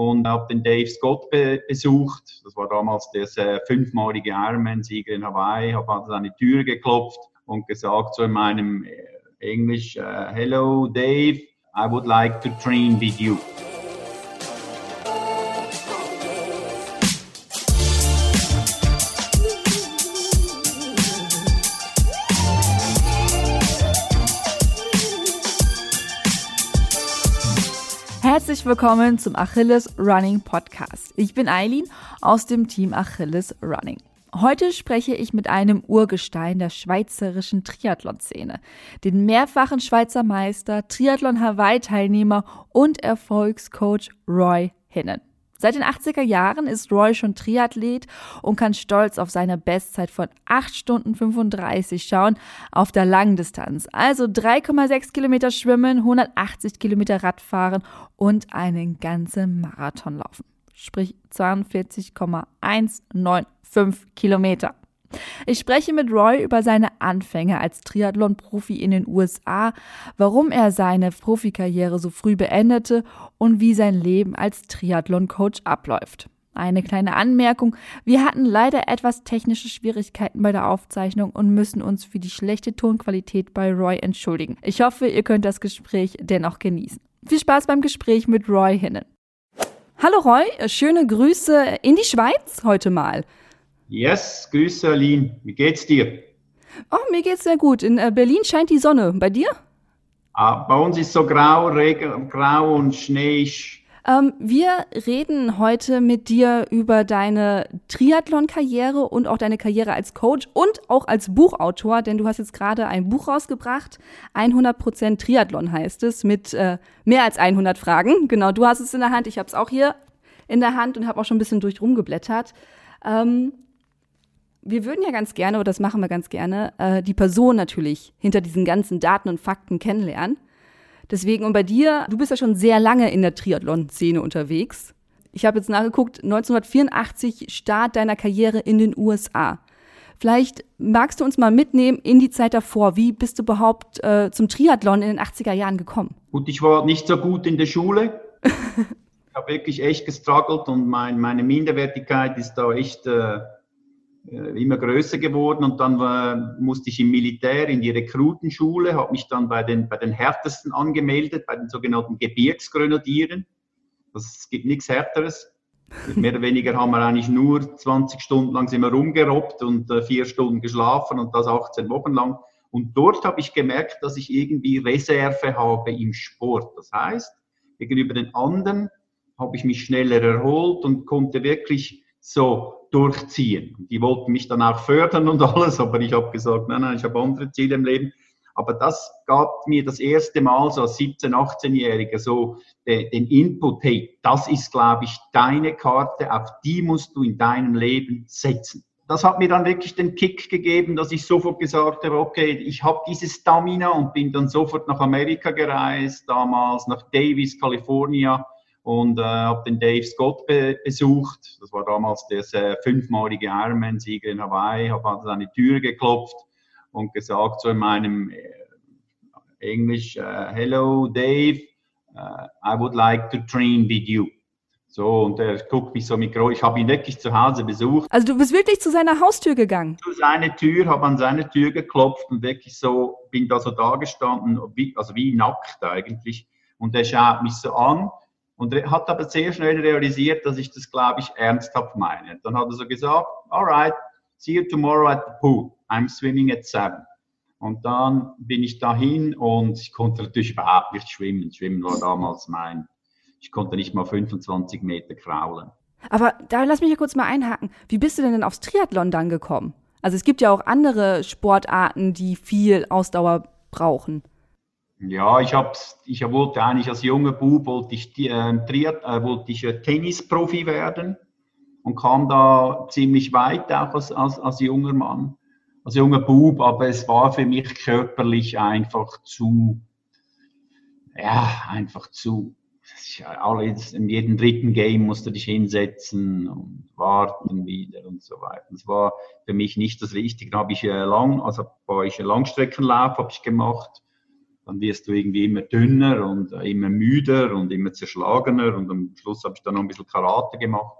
und habe den Dave Scott be besucht. Das war damals der äh, fünfmalige Ironman-Sieger in Hawaii. Habe an seine Tür geklopft und gesagt so in meinem äh, Englisch, uh, Hello Dave, I would like to train with you. Herzlich willkommen zum Achilles Running Podcast. Ich bin Eileen aus dem Team Achilles Running. Heute spreche ich mit einem Urgestein der schweizerischen Triathlon-Szene, den mehrfachen Schweizer Meister, Triathlon-Hawaii-Teilnehmer und Erfolgscoach Roy Hinnen. Seit den 80er Jahren ist Roy schon Triathlet und kann stolz auf seine Bestzeit von 8 Stunden 35 schauen auf der Langdistanz. Also 3,6 Kilometer schwimmen, 180 Kilometer Radfahren und einen ganzen Marathon laufen. Sprich 42,195 Kilometer. Ich spreche mit Roy über seine Anfänge als Triathlon-Profi in den USA, warum er seine Profikarriere so früh beendete und wie sein Leben als Triathlon-Coach abläuft. Eine kleine Anmerkung. Wir hatten leider etwas technische Schwierigkeiten bei der Aufzeichnung und müssen uns für die schlechte Tonqualität bei Roy entschuldigen. Ich hoffe, ihr könnt das Gespräch dennoch genießen. Viel Spaß beim Gespräch mit Roy Hinnen. Hallo Roy, schöne Grüße in die Schweiz heute mal. Yes, Grüße Aline. Wie geht's dir? Oh, mir geht's sehr gut. In äh, Berlin scheint die Sonne. Bei dir? Ah, bei uns ist so grau, Regen, grau und Schnee. Ähm, wir reden heute mit dir über deine Triathlon-Karriere und auch deine Karriere als Coach und auch als Buchautor, denn du hast jetzt gerade ein Buch rausgebracht. 100% Triathlon heißt es, mit äh, mehr als 100 Fragen. Genau, du hast es in der Hand, ich habe es auch hier in der Hand und habe auch schon ein bisschen durch rumgeblättert. Ähm, wir würden ja ganz gerne, oder das machen wir ganz gerne, äh, die Person natürlich hinter diesen ganzen Daten und Fakten kennenlernen. Deswegen, und bei dir, du bist ja schon sehr lange in der Triathlon-Szene unterwegs. Ich habe jetzt nachgeguckt, 1984 Start deiner Karriere in den USA. Vielleicht magst du uns mal mitnehmen in die Zeit davor. Wie bist du überhaupt äh, zum Triathlon in den 80er Jahren gekommen? Gut, ich war nicht so gut in der Schule. ich habe wirklich echt gestruggelt und mein, meine Minderwertigkeit ist da echt äh, immer größer geworden und dann war, musste ich im Militär in die Rekrutenschule, habe mich dann bei den, bei den härtesten angemeldet, bei den sogenannten Gebirgsgrenadieren. Das gibt nichts Härteres. Mehr oder weniger haben wir eigentlich nur 20 Stunden lang sind wir rumgerobbt und äh, vier Stunden geschlafen und das 18 Wochen lang. Und dort habe ich gemerkt, dass ich irgendwie Reserve habe im Sport. Das heißt, gegenüber den anderen habe ich mich schneller erholt und konnte wirklich so durchziehen. Die wollten mich dann auch fördern und alles, aber ich habe gesagt, nein, nein, ich habe andere Ziele im Leben. Aber das gab mir das erste Mal so als 17-, 18-Jähriger so den Input, hey, das ist, glaube ich, deine Karte, auf die musst du in deinem Leben setzen. Das hat mir dann wirklich den Kick gegeben, dass ich sofort gesagt habe, okay, ich habe dieses Stamina und bin dann sofort nach Amerika gereist, damals nach Davis, Kalifornien und äh, habe den Dave Scott be besucht. Das war damals der äh, fünfmalige Ironman-Sieger in Hawaii. Habe an seine Tür geklopft und gesagt so in meinem äh, Englisch, uh, Hello Dave, uh, I would like to train with you. So, und er guckt mich so mit groß. Ich habe ihn wirklich zu Hause besucht. Also du bist wirklich zu seiner Haustür gegangen? Zu seiner Tür, habe an seine Tür geklopft und wirklich so, bin da so da gestanden, wie, also wie nackt eigentlich. Und er schaut mich so an und hat aber sehr schnell realisiert, dass ich das, glaube ich, ernsthaft meine. Dann hat er so gesagt, alright, see you tomorrow at the pool. I'm swimming at seven. Und dann bin ich dahin und ich konnte natürlich überhaupt nicht schwimmen. Schwimmen war damals mein, ich konnte nicht mal 25 Meter kraulen. Aber da lass mich ja kurz mal einhaken. Wie bist du denn, denn aufs Triathlon dann gekommen? Also es gibt ja auch andere Sportarten, die viel Ausdauer brauchen. Ja, ich, hab's, ich wollte eigentlich als junger Bub wollte ich, äh, äh, wollte ich äh, Tennisprofi werden und kam da ziemlich weit auch als, als, als junger Mann, als junger Bub, aber es war für mich körperlich einfach zu, ja, einfach zu, alles, in jedem dritten Game musst du dich hinsetzen und warten wieder und so weiter. Das war für mich nicht das Richtige. Da habe ich äh, lang, also war ich Langstreckenlauf habe ich gemacht dann wirst du irgendwie immer dünner und äh, immer müder und immer zerschlagener und am Schluss habe ich dann noch ein bisschen Karate gemacht.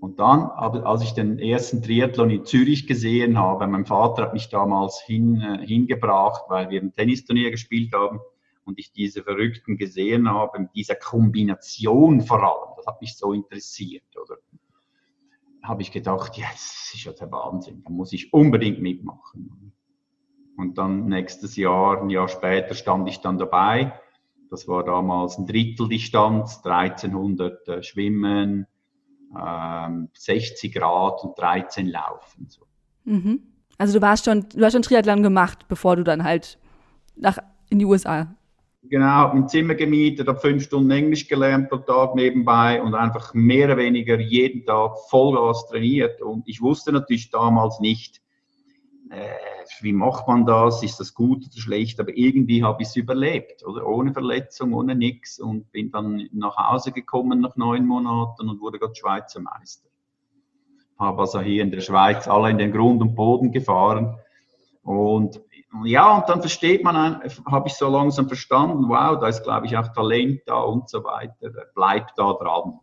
Und dann, als ich den ersten Triathlon in Zürich gesehen habe, mein Vater hat mich damals hin, äh, hingebracht, weil wir ein Tennisturnier gespielt haben und ich diese Verrückten gesehen habe, mit dieser Kombination vor allem, das hat mich so interessiert, oder? Habe ich gedacht, ja, das ist ja der Wahnsinn, da muss ich unbedingt mitmachen. Und dann nächstes Jahr, ein Jahr später, stand ich dann dabei. Das war damals ein Drittel Distanz, 1300 äh, Schwimmen, 60 ähm, Grad und 13 Laufen. So. Mhm. Also du warst schon, du hast schon Triathlon gemacht, bevor du dann halt nach in die USA. Genau, habe ein Zimmer gemietet, habe fünf Stunden Englisch gelernt pro Tag nebenbei und einfach mehr oder weniger jeden Tag Vollgas trainiert. Und ich wusste natürlich damals nicht, äh, wie macht man das, ist das gut oder schlecht, aber irgendwie habe ich es überlebt, oder? Ohne Verletzung, ohne nichts und bin dann nach Hause gekommen nach neun Monaten und wurde gerade Schweizer Meister. Habe also hier in der Schweiz alle in den Grund und Boden gefahren. Und ja, und dann versteht man, habe ich so langsam verstanden, wow, da ist, glaube ich, auch Talent da und so weiter, bleibt da dran.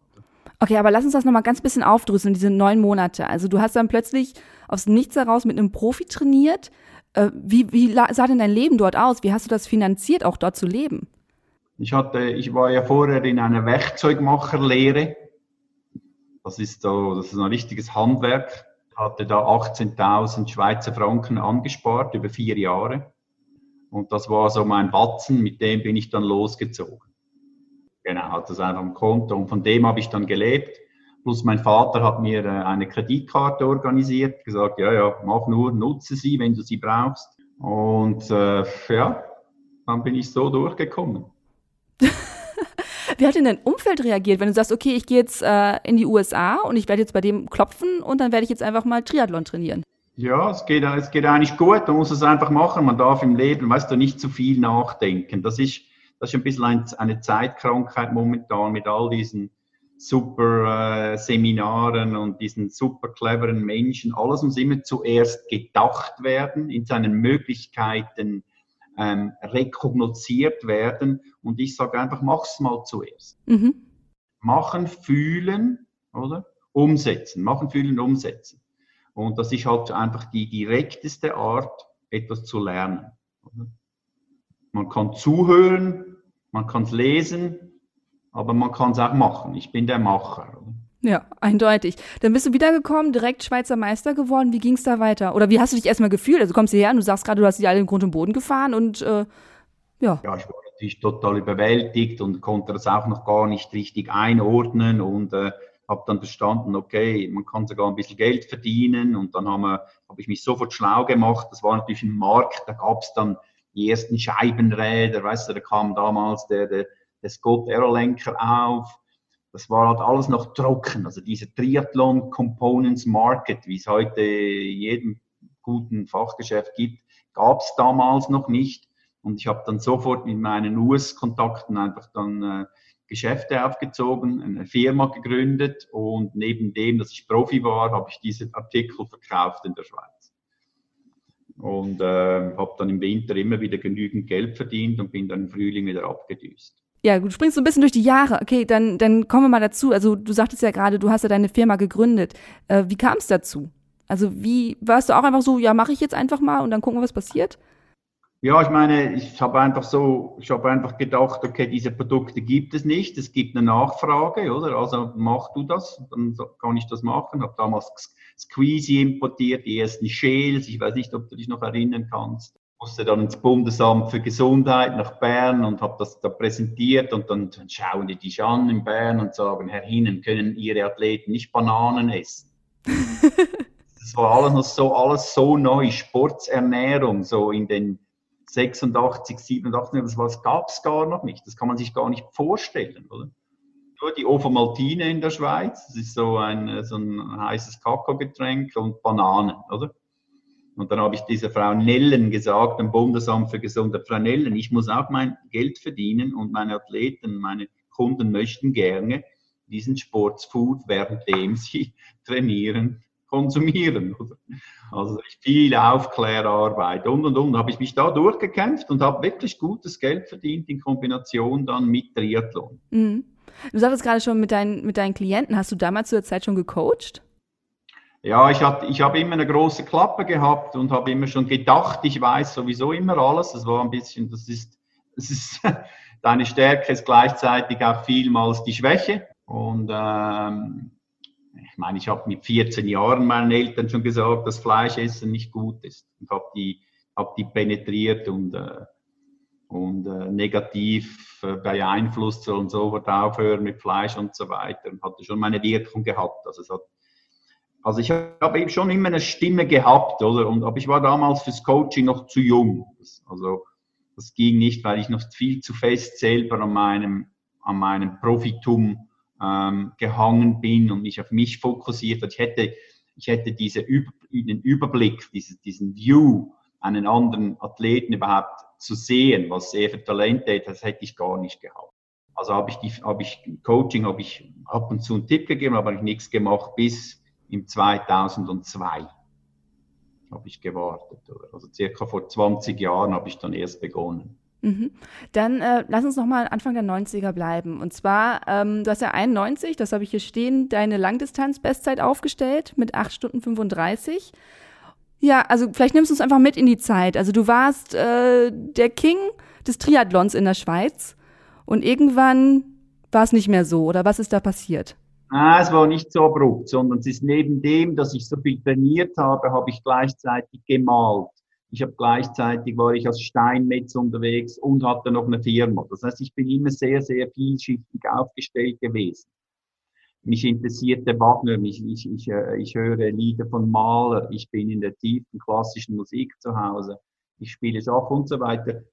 Okay, aber lass uns das nochmal ganz bisschen aufdrüsseln, diese neun Monate. Also du hast dann plötzlich aus Nichts heraus mit einem Profi trainiert. Äh, wie, wie sah denn dein Leben dort aus? Wie hast du das finanziert, auch dort zu leben? Ich, hatte, ich war ja vorher in einer Werkzeugmacherlehre. Das ist, so, das ist ein richtiges Handwerk. Ich hatte da 18.000 Schweizer Franken angespart über vier Jahre. Und das war so mein Batzen, mit dem bin ich dann losgezogen. Genau, hat das einfach am Konto. Und von dem habe ich dann gelebt. Plus mein Vater hat mir äh, eine Kreditkarte organisiert, gesagt, ja, ja, mach nur, nutze sie, wenn du sie brauchst. Und äh, ja, dann bin ich so durchgekommen. Wie hat denn dein Umfeld reagiert, wenn du sagst, okay, ich gehe jetzt äh, in die USA und ich werde jetzt bei dem klopfen und dann werde ich jetzt einfach mal Triathlon trainieren? Ja, es geht, es geht eigentlich gut. Man muss es einfach machen. Man darf im Leben, weißt du, nicht zu viel nachdenken. Das ist, das ist ein bisschen ein, eine Zeitkrankheit momentan mit all diesen super äh, Seminaren und diesen super cleveren Menschen. Alles muss immer zuerst gedacht werden, in seinen Möglichkeiten ähm, rekognoziert werden. Und ich sage einfach, mach's mal zuerst. Mhm. Machen, fühlen, oder? Umsetzen. Machen, fühlen, umsetzen. Und das ist halt einfach die direkteste Art, etwas zu lernen. Oder? Man kann zuhören, man kann es lesen, aber man kann es auch machen. Ich bin der Macher. Ja, eindeutig. Dann bist du wiedergekommen, direkt Schweizer Meister geworden. Wie ging es da weiter? Oder wie hast du dich erstmal gefühlt? Also du kommst hierher und du sagst gerade, du hast dich alle in Grund und Boden gefahren und äh, ja. Ja, ich war natürlich total überwältigt und konnte das auch noch gar nicht richtig einordnen und äh, habe dann verstanden, okay, man kann sogar ein bisschen Geld verdienen und dann habe hab ich mich sofort schlau gemacht. Das war natürlich ein Markt, da gab es dann die ersten Scheibenräder, weißt du, da kam damals der, der der Scott Aerolenker auf. Das war halt alles noch trocken. Also diese Triathlon Components Market, wie es heute jedem guten Fachgeschäft gibt, gab es damals noch nicht. Und ich habe dann sofort mit meinen US-Kontakten einfach dann äh, Geschäfte aufgezogen, eine Firma gegründet und neben dem, dass ich Profi war, habe ich diese Artikel verkauft in der Schweiz. Und äh, habe dann im Winter immer wieder genügend Geld verdient und bin dann im Frühling wieder abgedüst. Ja, du springst so ein bisschen durch die Jahre. Okay, dann, dann kommen wir mal dazu. Also du sagtest ja gerade, du hast ja deine Firma gegründet. Äh, wie kam es dazu? Also wie, warst du auch einfach so, ja, mache ich jetzt einfach mal und dann gucken wir, was passiert? Ja, ich meine, ich habe einfach so, ich habe einfach gedacht, okay, diese Produkte gibt es nicht, es gibt eine Nachfrage, oder? Also mach du das, dann kann ich das machen. Habe damals Squeezy importiert, die ersten Shales, ich weiß nicht, ob du dich noch erinnern kannst musste dann ins Bundesamt für Gesundheit nach Bern und habe das da präsentiert und dann schauen die dich an in Bern und sagen, Herr Hinnen, können Ihre Athleten nicht Bananen essen? das war alles noch so, alles so neu, Sportsernährung, so in den 86, 87, das, das gab es gar noch nicht, das kann man sich gar nicht vorstellen, oder? Die Ovomaltine in der Schweiz, das ist so ein, so ein heißes Kakaogetränk und Bananen, oder? Und dann habe ich dieser Frau Nellen gesagt, dem Bundesamt für Gesundheit, Frau Nellen, ich muss auch mein Geld verdienen und meine Athleten, meine Kunden möchten gerne diesen Sportsfood, währenddem sie trainieren, konsumieren. Also viel Aufklärarbeit und und und. Habe ich mich da durchgekämpft und habe wirklich gutes Geld verdient in Kombination dann mit Triathlon. Mhm. Du sagtest gerade schon mit deinen, mit deinen Klienten, hast du damals zu der Zeit schon gecoacht? Ja, ich, hatte, ich habe immer eine große Klappe gehabt und habe immer schon gedacht, ich weiß sowieso immer alles. Das war ein bisschen, das ist, das ist deine Stärke ist gleichzeitig auch vielmals die Schwäche. Und ähm, ich meine, ich habe mit 14 Jahren meinen Eltern schon gesagt, dass Fleischessen nicht gut ist. Und habe die, hab die penetriert und, äh, und äh, negativ äh, beeinflusst, sollen sofort aufhören mit Fleisch und so weiter. Und hatte schon meine Wirkung gehabt. Also, hat, also ich habe eben schon immer eine Stimme gehabt, oder? Und, aber ich war damals fürs Coaching noch zu jung. Also das ging nicht, weil ich noch viel zu fest selber an meinem, an meinem Profitum ähm, gehangen bin und mich auf mich fokussiert hat. Ich hätte, ich hätte diese den Überblick, diese, diesen View, einen anderen Athleten überhaupt zu sehen, was er für Talente hat, das hätte ich gar nicht gehabt. Also habe ich, die, habe ich Coaching, habe ich ab und zu einen Tipp gegeben, aber ich nichts gemacht bis im 2002 habe ich gewartet. Also circa vor 20 Jahren habe ich dann erst begonnen. Mhm. Dann äh, lass uns nochmal Anfang der 90er bleiben. Und zwar, ähm, du hast ja 91, das habe ich hier stehen, deine Langdistanz-Bestzeit aufgestellt mit 8 Stunden 35. Ja, also vielleicht nimmst du uns einfach mit in die Zeit. Also du warst äh, der King des Triathlons in der Schweiz und irgendwann war es nicht mehr so. Oder was ist da passiert? Ah, es war nicht so abrupt, sondern es ist neben dem, dass ich so viel trainiert habe, habe ich gleichzeitig gemalt. Ich habe gleichzeitig war ich als Steinmetz unterwegs und hatte noch eine Firma. Das heißt, ich bin immer sehr, sehr vielschichtig aufgestellt gewesen. Mich interessierte Wagner, ich, ich, ich, äh, ich höre Lieder von Mahler, ich bin in der tiefen klassischen Musik zu Hause, ich spiele Schach und so weiter.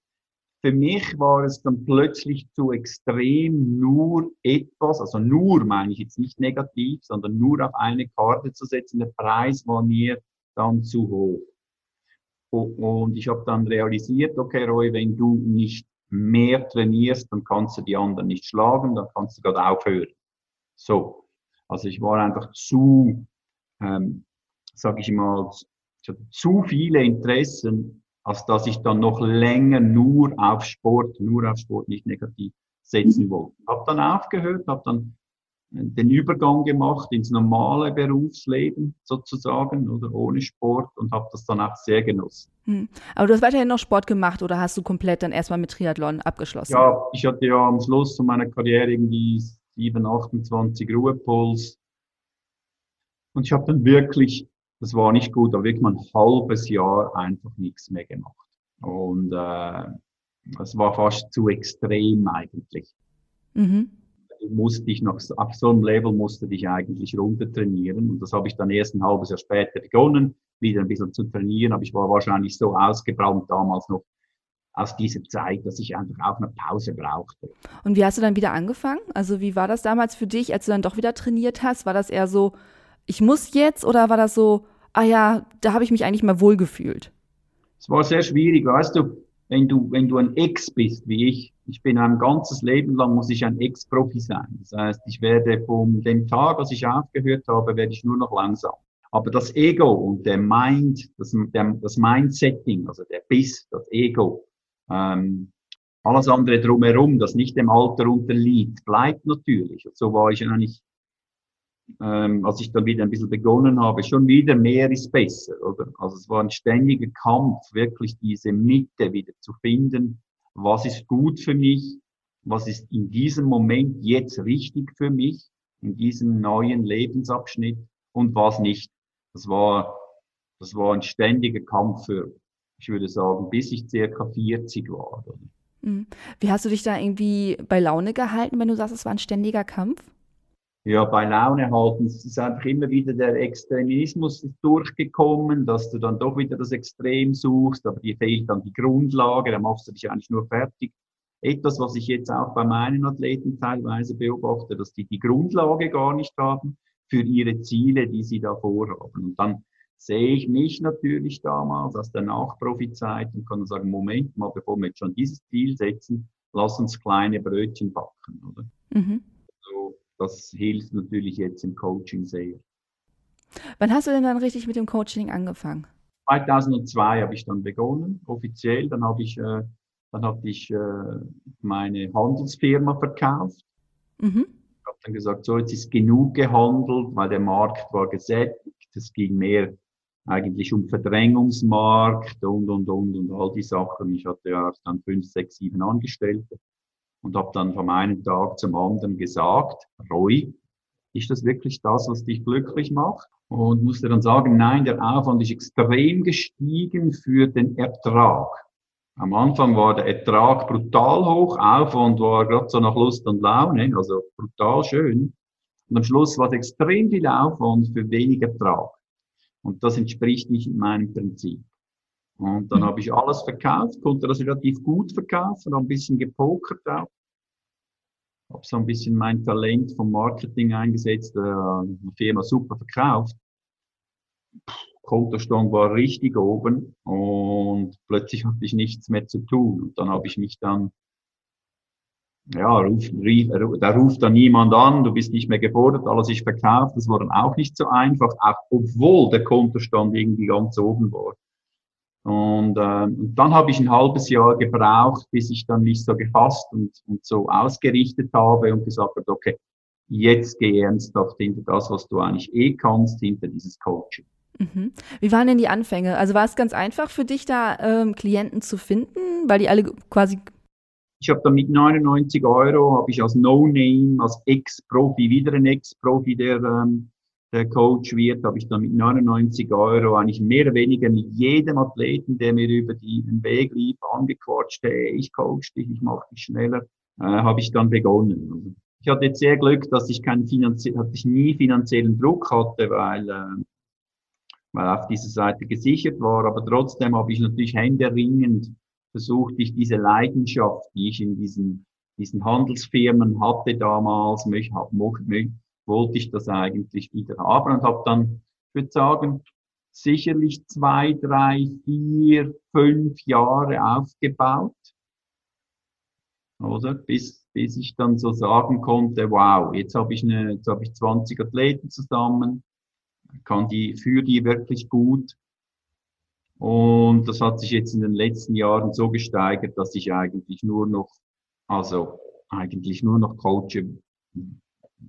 Für mich war es dann plötzlich zu extrem, nur etwas, also nur meine ich jetzt nicht negativ, sondern nur auf eine Karte zu setzen. Der Preis war mir dann zu hoch. Und ich habe dann realisiert, okay, Roy, wenn du nicht mehr trainierst, dann kannst du die anderen nicht schlagen, dann kannst du gerade aufhören. So. Also ich war einfach zu, ähm, sage ich mal, ich hatte zu viele Interessen, als dass ich dann noch länger nur auf Sport, nur auf Sport nicht negativ setzen mhm. wollte. Habe dann aufgehört, habe dann den Übergang gemacht ins normale Berufsleben sozusagen oder ohne Sport und habe das dann auch sehr genossen. Hm. Aber du hast weiterhin noch Sport gemacht oder hast du komplett dann erstmal mit Triathlon abgeschlossen? Ja, ich hatte ja am Schluss von meiner Karriere irgendwie 7, 28 Ruhepuls und ich habe dann wirklich, das war nicht gut, aber wirklich mal ein halbes Jahr einfach nichts mehr gemacht. Und äh, das war fast zu extrem eigentlich. Mhm musste ich noch, auf so einem Level musste ich eigentlich runter trainieren. Und das habe ich dann erst ein halbes Jahr später begonnen, wieder ein bisschen zu trainieren. Aber ich war wahrscheinlich so ausgebrannt damals noch aus dieser Zeit, dass ich einfach auch eine Pause brauchte. Und wie hast du dann wieder angefangen? Also wie war das damals für dich, als du dann doch wieder trainiert hast? War das eher so, ich muss jetzt oder war das so, ah ja, da habe ich mich eigentlich mal wohl gefühlt? Es war sehr schwierig, weißt du, wenn du, wenn du ein Ex bist, wie ich, ich bin ein ganzes Leben lang, muss ich ein Ex-Profi sein. Das heißt, ich werde von dem Tag, als ich aufgehört habe, werde ich nur noch langsam. Aber das Ego und der Mind, das, der, das Mindsetting, also der Biss, das Ego, ähm, alles andere drumherum, das nicht dem Alter unterliegt, bleibt natürlich. Und so war ich eigentlich ähm, als ich dann wieder ein bisschen begonnen habe, schon wieder mehr ist besser, oder? Also es war ein ständiger Kampf, wirklich diese Mitte wieder zu finden. Was ist gut für mich? Was ist in diesem Moment jetzt richtig für mich? In diesem neuen Lebensabschnitt? Und was nicht? Das war, das war ein ständiger Kampf für, ich würde sagen, bis ich circa 40 war. Oder? Mhm. Wie hast du dich da irgendwie bei Laune gehalten, wenn du sagst, es war ein ständiger Kampf? ja, bei Laune halten. Es ist einfach immer wieder der Extremismus durchgekommen, dass du dann doch wieder das Extrem suchst, aber dir fehlt dann die Grundlage, da machst du dich eigentlich nur fertig. Etwas, was ich jetzt auch bei meinen Athleten teilweise beobachte, dass die die Grundlage gar nicht haben für ihre Ziele, die sie da vorhaben. Und dann sehe ich mich natürlich damals aus der Nachprofizeit und kann sagen, Moment mal, bevor wir jetzt schon dieses Ziel setzen, lass uns kleine Brötchen backen, oder? Mhm. So, das hilft natürlich jetzt im Coaching sehr. Wann hast du denn dann richtig mit dem Coaching angefangen? 2002 habe ich dann begonnen, offiziell. Dann habe ich, äh, dann habe ich äh, meine Handelsfirma verkauft. Mhm. Ich habe dann gesagt, so jetzt ist genug gehandelt, weil der Markt war gesättigt. Es ging mehr eigentlich um Verdrängungsmarkt und, und, und, und all die Sachen. Ich hatte ja dann fünf, sechs, sieben Angestellte und habe dann vom einen Tag zum anderen gesagt, Roy, ist das wirklich das, was dich glücklich macht? Und musste dann sagen, nein, der Aufwand ist extrem gestiegen für den Ertrag. Am Anfang war der Ertrag brutal hoch, Aufwand war gerade so nach Lust und Laune, also brutal schön. Und am Schluss war es extrem viel Aufwand für wenig Ertrag. Und das entspricht nicht meinem Prinzip. Und dann mhm. habe ich alles verkauft, konnte das relativ gut verkaufen, ein bisschen gepokert auch habe so ein bisschen mein Talent vom Marketing eingesetzt, äh, die Firma super verkauft. Kontostand war richtig oben und plötzlich hatte ich nichts mehr zu tun. Und dann habe ich mich dann, ja, ruf, rief, da ruft dann niemand an, du bist nicht mehr gefordert, alles ist verkauft. Das war dann auch nicht so einfach, auch obwohl der Kontostand irgendwie ganz oben war. Und, äh, und dann habe ich ein halbes Jahr gebraucht, bis ich dann mich so gefasst und, und so ausgerichtet habe und gesagt habe, okay, jetzt geh ernsthaft hinter das, was du eigentlich eh kannst, hinter dieses Coaching. Mhm. Wie waren denn die Anfänge? Also war es ganz einfach für dich, da ähm, Klienten zu finden, weil die alle quasi ich habe dann mit 99 Euro, habe ich als No-Name, als Ex-Profi, wieder ein Ex-Profi, der ähm, der Coach wird, habe ich dann mit 99 Euro eigentlich mehr oder weniger mit jedem Athleten, der mir über den Weg lief, angequatscht, hey, ich coach dich, ich mache dich schneller, äh, habe ich dann begonnen. Also ich hatte jetzt sehr Glück, dass ich keinen finanzie hatte ich nie finanziellen Druck hatte, weil, äh, weil auf dieser Seite gesichert war, aber trotzdem habe ich natürlich händeringend versucht, ich diese Leidenschaft, die ich in diesen, diesen Handelsfirmen hatte damals, mich, möchte, wollte ich das eigentlich wieder haben und habe dann, ich würde sagen, sicherlich zwei, drei, vier, fünf Jahre aufgebaut. Oder? Bis, bis ich dann so sagen konnte, wow, jetzt habe ich eine, jetzt habe ich 20 Athleten zusammen, kann die, für die wirklich gut. Und das hat sich jetzt in den letzten Jahren so gesteigert, dass ich eigentlich nur noch, also eigentlich nur noch coache,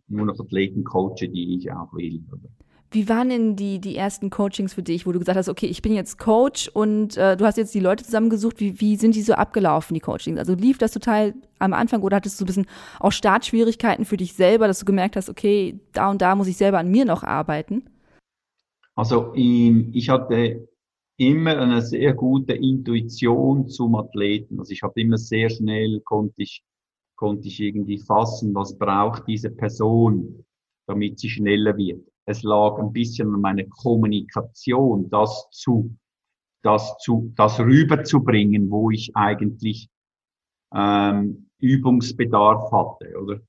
nur noch Athleten coache, die ich auch will. Wie waren denn die, die ersten Coachings für dich, wo du gesagt hast, okay, ich bin jetzt Coach und äh, du hast jetzt die Leute zusammengesucht. Wie, wie sind die so abgelaufen, die Coachings? Also lief das total am Anfang oder hattest du ein bisschen auch Startschwierigkeiten für dich selber, dass du gemerkt hast, okay, da und da muss ich selber an mir noch arbeiten? Also ich hatte immer eine sehr gute Intuition zum Athleten. Also ich habe immer sehr schnell, konnte ich konnte ich irgendwie fassen, was braucht diese Person, damit sie schneller wird. Es lag ein bisschen an meiner Kommunikation, das zu, das zu, das rüberzubringen, wo ich eigentlich ähm, Übungsbedarf hatte, oder?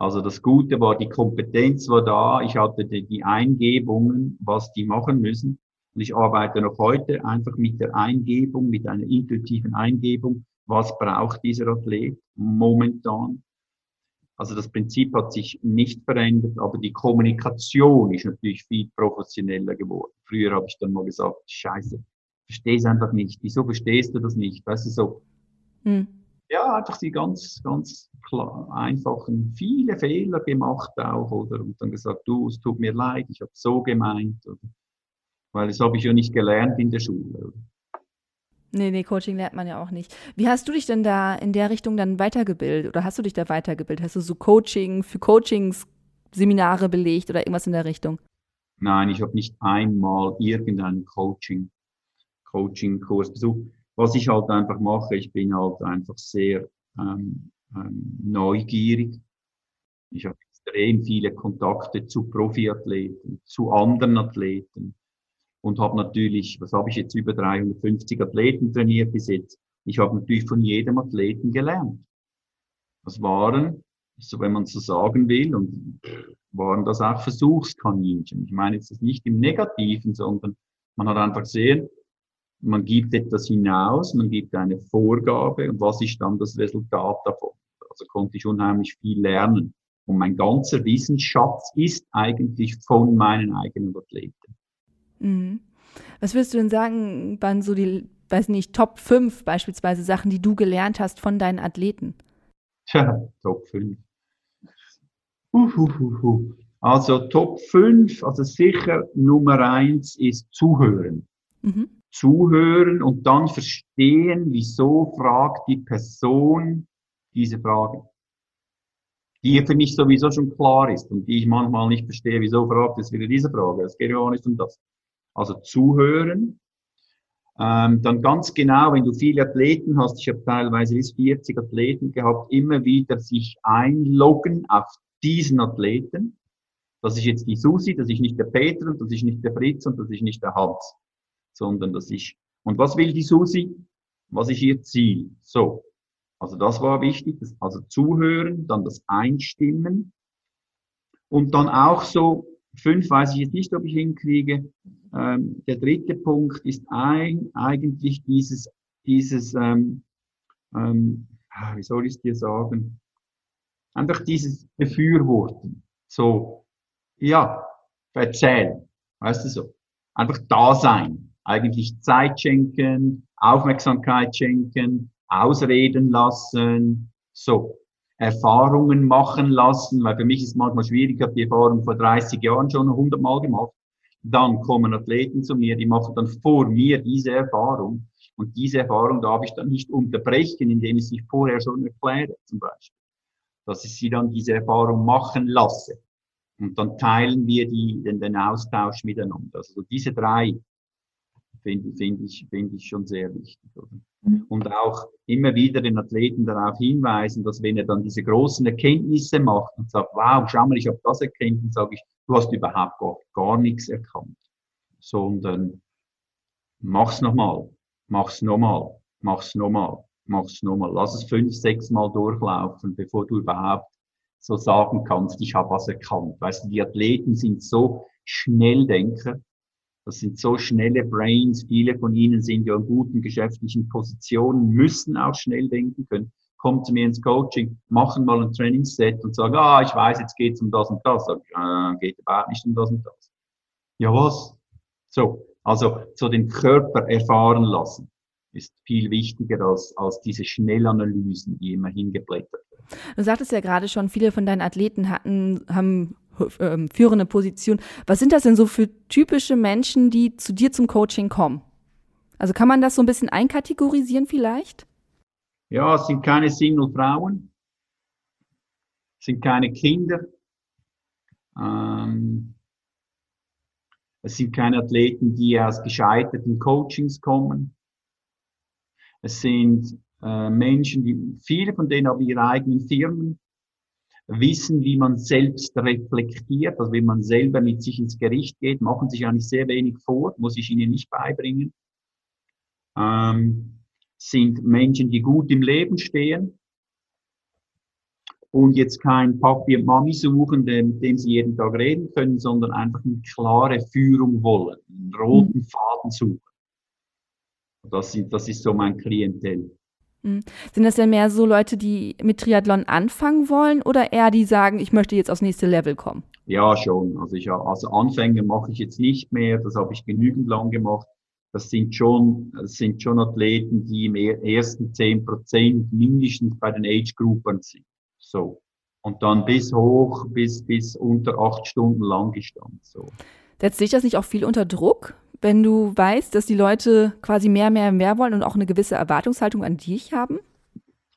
Also das Gute war, die Kompetenz war da, ich hatte die, die Eingebungen, was die machen müssen. Und ich arbeite noch heute einfach mit der Eingebung, mit einer intuitiven Eingebung was braucht dieser Athlet momentan. Also das Prinzip hat sich nicht verändert, aber die Kommunikation ist natürlich viel professioneller geworden. Früher habe ich dann mal gesagt, scheiße, verstehe es einfach nicht. Wieso verstehst du das nicht? Weißt du, so. Hm. Ja, einfach die ganz, ganz klar, einfachen, viele Fehler gemacht auch, oder? Und dann gesagt, du, es tut mir leid, ich habe so gemeint, oder? Weil das habe ich ja nicht gelernt in der Schule. Nee, nee, Coaching lernt man ja auch nicht. Wie hast du dich denn da in der Richtung dann weitergebildet oder hast du dich da weitergebildet? Hast du so Coaching für Coachings Seminare belegt oder irgendwas in der Richtung? Nein, ich habe nicht einmal irgendeinen Coaching, Coaching-Kurs besucht. Was ich halt einfach mache, ich bin halt einfach sehr ähm, ähm, neugierig. Ich habe extrem viele Kontakte zu Profiathleten, zu anderen Athleten und habe natürlich, was habe ich jetzt, über 350 Athleten trainiert bis jetzt. Ich habe natürlich von jedem Athleten gelernt. Das waren, so wenn man so sagen will, und waren das auch Versuchskaninchen. Ich meine jetzt nicht im Negativen, sondern man hat einfach gesehen, man gibt etwas hinaus, man gibt eine Vorgabe und was ist dann das Resultat davon? Also konnte ich unheimlich viel lernen. Und mein ganzer Wissensschatz ist eigentlich von meinen eigenen Athleten. Mhm. Was würdest du denn sagen, waren so die, weiß nicht, Top 5 beispielsweise Sachen, die du gelernt hast von deinen Athleten? Tja, Top 5. Uhuhuhu. Also Top 5, also sicher Nummer 1 ist Zuhören. Mhm. Zuhören und dann verstehen, wieso fragt die Person diese Frage. Die für mich sowieso schon klar ist und die ich manchmal nicht verstehe, wieso fragt es wieder diese Frage. Es geht ja auch nicht um das. Also zuhören. Ähm, dann ganz genau, wenn du viele Athleten hast, ich habe teilweise bis 40 Athleten gehabt, immer wieder sich einloggen auf diesen Athleten das ist jetzt die Susi, das ist nicht der Peter und das ist nicht der Fritz und das ist nicht der Hans, sondern das ist. Und was will die Susi? Was ist ihr Ziel? So. Also das war wichtig, das, also zuhören, dann das Einstimmen und dann auch so, fünf weiß ich jetzt nicht, ob ich hinkriege. Ähm, der dritte Punkt ist ein, eigentlich dieses, dieses, ähm, ähm, ah, wie soll ich es dir sagen? Einfach dieses Befürworten. So, ja, erzählen. Weißt du so? Einfach da sein. Eigentlich Zeit schenken, Aufmerksamkeit schenken, ausreden lassen, so. Erfahrungen machen lassen, weil für mich ist es manchmal schwierig, ich habe die Erfahrung vor 30 Jahren schon 100 Mal gemacht. Dann kommen Athleten zu mir, die machen dann vor mir diese Erfahrung. Und diese Erfahrung darf ich dann nicht unterbrechen, indem ich sie vorher schon erkläre, zum Beispiel. Dass ich sie dann diese Erfahrung machen lasse. Und dann teilen wir die, den, den Austausch miteinander. Also diese drei finde find ich, finde ich schon sehr wichtig. Oder? Mhm. Und auch immer wieder den Athleten darauf hinweisen, dass wenn er dann diese großen Erkenntnisse macht und sagt, wow, schau mal, ich habe das erkannt, dann sage ich, du hast überhaupt gar, gar nichts erkannt. Sondern mach's nochmal, mach's nochmal, mach's nochmal, mach's nochmal. Lass es fünf, sechs Mal durchlaufen, bevor du überhaupt so sagen kannst, ich habe was erkannt. Weißt du, die Athleten sind so Schnelldenker, das sind so schnelle Brains, viele von ihnen sind ja in guten geschäftlichen Positionen, müssen auch schnell denken können. Kommen zu mir ins Coaching, machen mal ein Trainingsset und sagen, ah, ich weiß, jetzt geht's um das und das. Sag ich, äh, geht überhaupt nicht um das und das. Ja, was? So, also so den Körper erfahren lassen ist viel wichtiger als, als diese Schnellanalysen, die immer hingeblättert werden. Du sagtest ja gerade schon, viele von deinen Athleten hatten, haben ähm, führende Position. Was sind das denn so für typische Menschen, die zu dir zum Coaching kommen? Also kann man das so ein bisschen einkategorisieren vielleicht? Ja, es sind keine Single-Frauen, es sind keine Kinder, ähm, es sind keine Athleten, die aus gescheiterten Coachings kommen. Es sind äh, Menschen, die, viele von denen haben ihre eigenen Firmen, wissen, wie man selbst reflektiert, also wie man selber mit sich ins Gericht geht, machen sich eigentlich sehr wenig vor, muss ich ihnen nicht beibringen. Ähm, sind Menschen, die gut im Leben stehen und jetzt kein Papi und Mami suchen, mit dem sie jeden Tag reden können, sondern einfach eine klare Führung wollen, einen roten Faden suchen. Das, sind, das ist so mein Klientel. Hm. Sind das denn mehr so Leute, die mit Triathlon anfangen wollen oder eher die sagen, ich möchte jetzt aufs nächste Level kommen? Ja, schon. Also ich also Anfänge mache ich jetzt nicht mehr, das habe ich genügend lang gemacht. Das sind schon, das sind schon Athleten, die im ersten zehn Prozent mindestens bei den Age-Gruppen sind. So. Und dann bis hoch, bis, bis unter acht Stunden lang gestanden. So. Setzt sich das nicht auch viel unter Druck? Wenn du weißt, dass die Leute quasi mehr, mehr, mehr wollen und auch eine gewisse Erwartungshaltung an dich haben?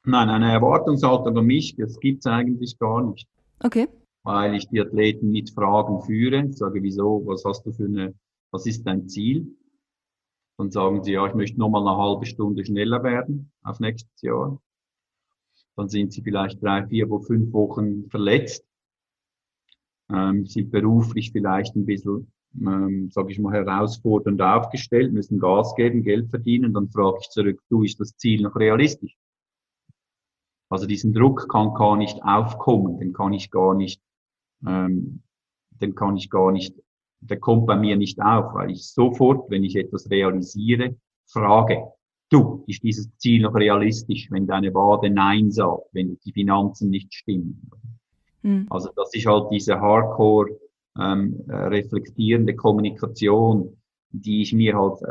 Nein, eine Erwartungshaltung an mich, das gibt es eigentlich gar nicht. Okay. Weil ich die Athleten mit Fragen führe, ich sage, wieso, was hast du für eine, was ist dein Ziel? Dann sagen sie, ja, ich möchte nochmal eine halbe Stunde schneller werden auf nächstes Jahr. Dann sind sie vielleicht drei, vier, fünf Wochen verletzt, ähm, sind beruflich vielleicht ein bisschen ähm, sage ich mal, herausfordernd aufgestellt, müssen Gas geben, Geld verdienen, dann frage ich zurück, du, ist das Ziel noch realistisch? Also diesen Druck kann gar nicht aufkommen, den kann ich gar nicht, ähm, den kann ich gar nicht, der kommt bei mir nicht auf, weil ich sofort, wenn ich etwas realisiere, frage, du, ist dieses Ziel noch realistisch, wenn deine Wade Nein sagt, wenn die Finanzen nicht stimmen? Mhm. Also das ist halt diese Hardcore ähm, äh, reflektierende Kommunikation, die ich mir halt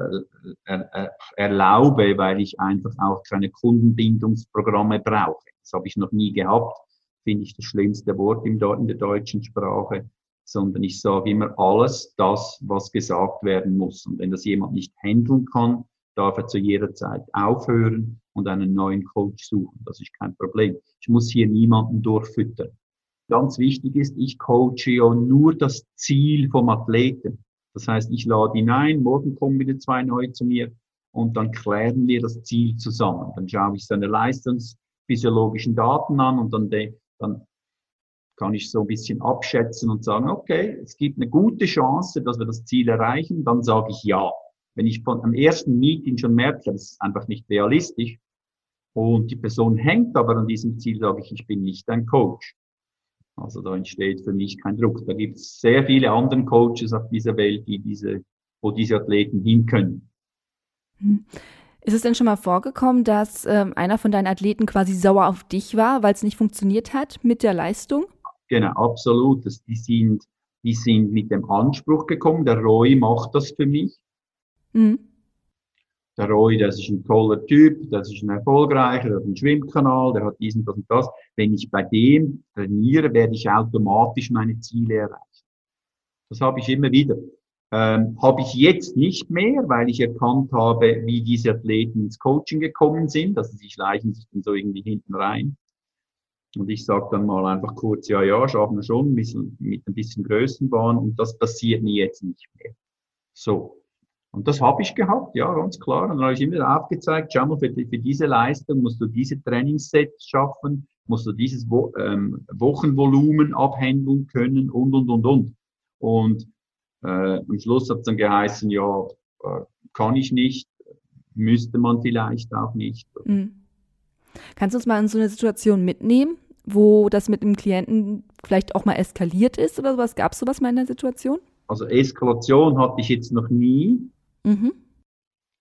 äh, äh, erlaube, weil ich einfach auch keine Kundenbindungsprogramme brauche. Das habe ich noch nie gehabt, finde ich das schlimmste Wort in der deutschen Sprache, sondern ich sage immer alles das, was gesagt werden muss. Und wenn das jemand nicht handeln kann, darf er zu jeder Zeit aufhören und einen neuen Coach suchen. Das ist kein Problem. Ich muss hier niemanden durchfüttern. Ganz wichtig ist, ich coache ja nur das Ziel vom Athleten. Das heißt, ich lade ihn ein, morgen kommen wieder zwei neue zu mir und dann klären wir das Ziel zusammen. Dann schaue ich seine leistungsphysiologischen Daten an und dann, dann kann ich so ein bisschen abschätzen und sagen, okay, es gibt eine gute Chance, dass wir das Ziel erreichen, dann sage ich ja. Wenn ich von am ersten Meeting schon merke, das ist einfach nicht realistisch und die Person hängt aber an diesem Ziel, sage ich, ich bin nicht ein Coach. Also da entsteht für mich kein Druck. Da gibt es sehr viele andere Coaches auf dieser Welt, die diese, wo diese Athleten hin können. Hm. Ist es denn schon mal vorgekommen, dass ähm, einer von deinen Athleten quasi sauer auf dich war, weil es nicht funktioniert hat mit der Leistung? Genau, absolut. Das, die, sind, die sind mit dem Anspruch gekommen, der Roy macht das für mich. Mhm der Roy, das ist ein toller Typ, das ist ein erfolgreicher, der hat einen Schwimmkanal, der hat diesen, das und das. Wenn ich bei dem trainiere, werde ich automatisch meine Ziele erreichen. Das habe ich immer wieder. Ähm, habe ich jetzt nicht mehr, weil ich erkannt habe, wie diese Athleten ins Coaching gekommen sind. Also sie schleichen sich dann so irgendwie hinten rein. Und ich sage dann mal einfach kurz, ja, ja, schaffen wir schon, mit ein bisschen Größenbahn und das passiert mir jetzt nicht mehr. So. Und das habe ich gehabt, ja, ganz klar. Und dann habe ich immer aufgezeigt, schau mal, für, für diese Leistung musst du diese Trainingssets schaffen, musst du dieses Wo ähm, Wochenvolumen abhandeln können und, und, und, und. Und äh, am Schluss hat es dann geheißen, ja, äh, kann ich nicht, müsste man vielleicht auch nicht. Mhm. Kannst du uns mal in so eine Situation mitnehmen, wo das mit dem Klienten vielleicht auch mal eskaliert ist oder sowas? Gab es sowas mal in der Situation? Also Eskalation hatte ich jetzt noch nie. Mhm.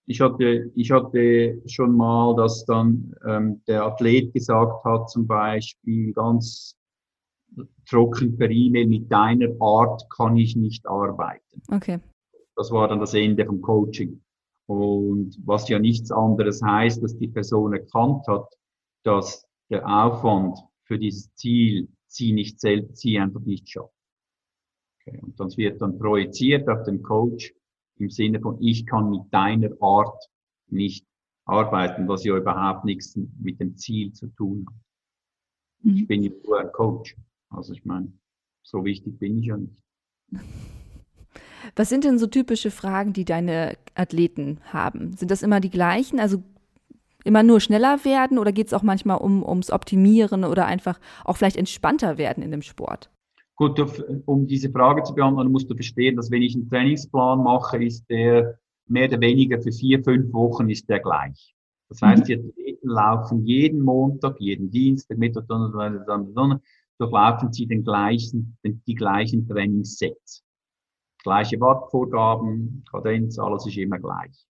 Ich, hatte, ich hatte schon mal, dass dann ähm, der Athlet gesagt hat, zum Beispiel ganz trocken per E-Mail, mit deiner Art kann ich nicht arbeiten. Okay. Das war dann das Ende vom Coaching. Und was ja nichts anderes heißt, dass die Person erkannt hat, dass der Aufwand für dieses Ziel sie nicht selbst, sie einfach nicht schafft. Okay. Und das wird dann projiziert auf den Coach im Sinne von, ich kann mit deiner Art nicht arbeiten, was ja überhaupt nichts mit dem Ziel zu tun hat. Mhm. Ich bin ja nur ein Coach. Also ich meine, so wichtig bin ich ja nicht. Was sind denn so typische Fragen, die deine Athleten haben? Sind das immer die gleichen? Also immer nur schneller werden oder geht es auch manchmal um, ums Optimieren oder einfach auch vielleicht entspannter werden in dem Sport? Gut, um diese Frage zu beantworten, musst du verstehen, dass wenn ich einen Trainingsplan mache, ist der mehr oder weniger für vier, fünf Wochen ist der gleich. Das heißt, mhm. die Athleten laufen jeden Montag, jeden Dienstag, Mittwoch, Donnerstag, Sonntag, durchlaufen sie den gleichen, den, die gleichen Trainingssets. Gleiche Wattvorgaben, Kadenz, alles ist immer gleich.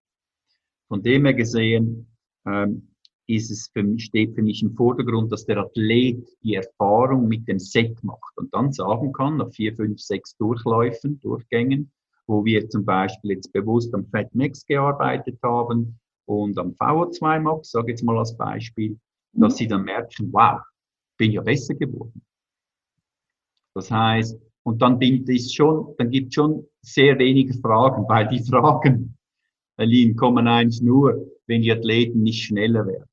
Von dem her gesehen, ähm, ist es für mich, steht für mich im Vordergrund, dass der Athlet die Erfahrung mit dem Set macht und dann sagen kann, nach vier, fünf, sechs Durchläufen, Durchgängen, wo wir zum Beispiel jetzt bewusst am Fat Max gearbeitet haben und am VO2 Max, sage jetzt mal als Beispiel, mhm. dass sie dann merken, wow, bin ja besser geworden. Das heißt, und dann bin ich schon, dann gibt es schon sehr wenige Fragen, weil die Fragen, Berlin, kommen eigentlich nur, wenn die Athleten nicht schneller werden.